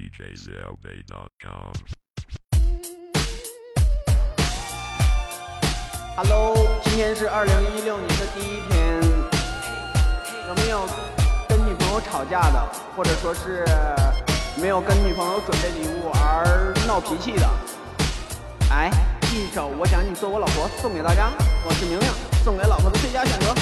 DJZLB.com Hello，今天是二零一六年的第一天，有没有跟女朋友吵架的，或者说是没有跟女朋友准备礼物而闹脾气的？哎，一首《我想你做我老婆》送给大家，我是明明，送给老婆的最佳选择。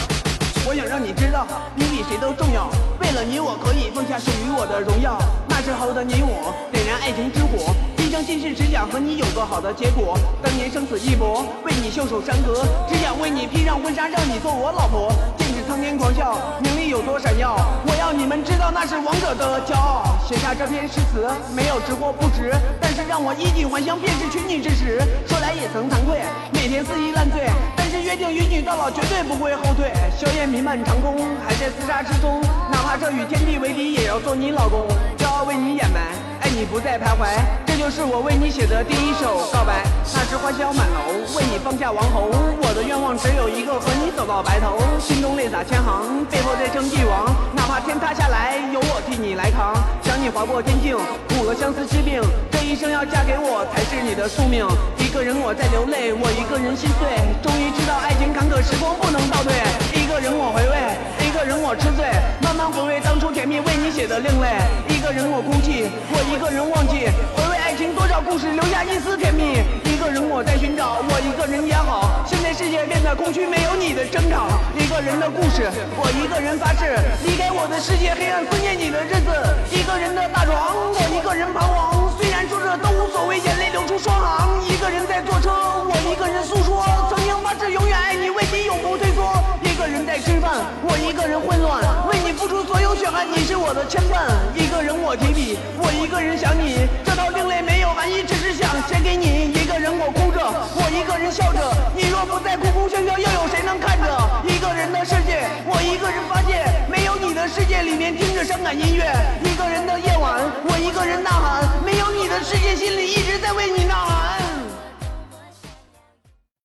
我想让你知道，你比谁都重要。为了你，我可以放下属于我的荣耀。那时候的你我，点燃爱情之火，今生今世只想和你有个好的结果。当年生死一搏，为你袖手山河，只想为你披上婚纱，让你做我老婆。剑指苍天狂笑，名利有多闪耀？我要你们知道，那是王者的骄傲。写下这篇诗词，没有值或不值，但是让我衣锦还乡，便是娶你之时。说来也曾惭愧，每天肆意烂醉，但是约定与你到老，绝对不会后退。硝烟弥漫长空，还在厮杀之中，哪怕这与天地为敌，也要做你老公。为你掩埋，爱你不再徘徊，这就是我为你写的第一首告白。那时花香满楼，为你放下王侯，我的愿望只有一个，和你走到白头。心中泪洒千行，背后再称帝王，哪怕天塌下来，有我替你来扛。想你划过天境，苦了相思之病，这一生要嫁给我才是你的宿命。一个人我在流泪，我一个人心碎，终于知道爱情坎坷，时光不能倒退。一个人我回味，一个人我吃醉，慢慢回味当初甜蜜为你写的另类。个人我哭泣，我一个人忘记，回味爱情多少故事，留下一丝甜蜜。一个人我在寻找，我一个人也好。现在世界变得空虚，没有你的争吵。一个人的故事，我一个人发誓，离开我的世界，黑暗思念你的日子。一个人的大床，我一个人彷徨。虽然说着都无所谓，眼泪流出双行。一个人在坐车，一个人混乱，为你付出所有血汗，你是我的牵绊。一个人我提笔，我一个人想你，这道另类没有含义，只是想写给你。一个人我哭着，我一个人笑着，你若不再哭哭笑笑，又有谁能看着？一个人的世界，我一个人发现，没有你的世界里面听着伤感音乐。一个人的夜晚，我一个人呐喊，没有你的世界心里一直在为你呐喊。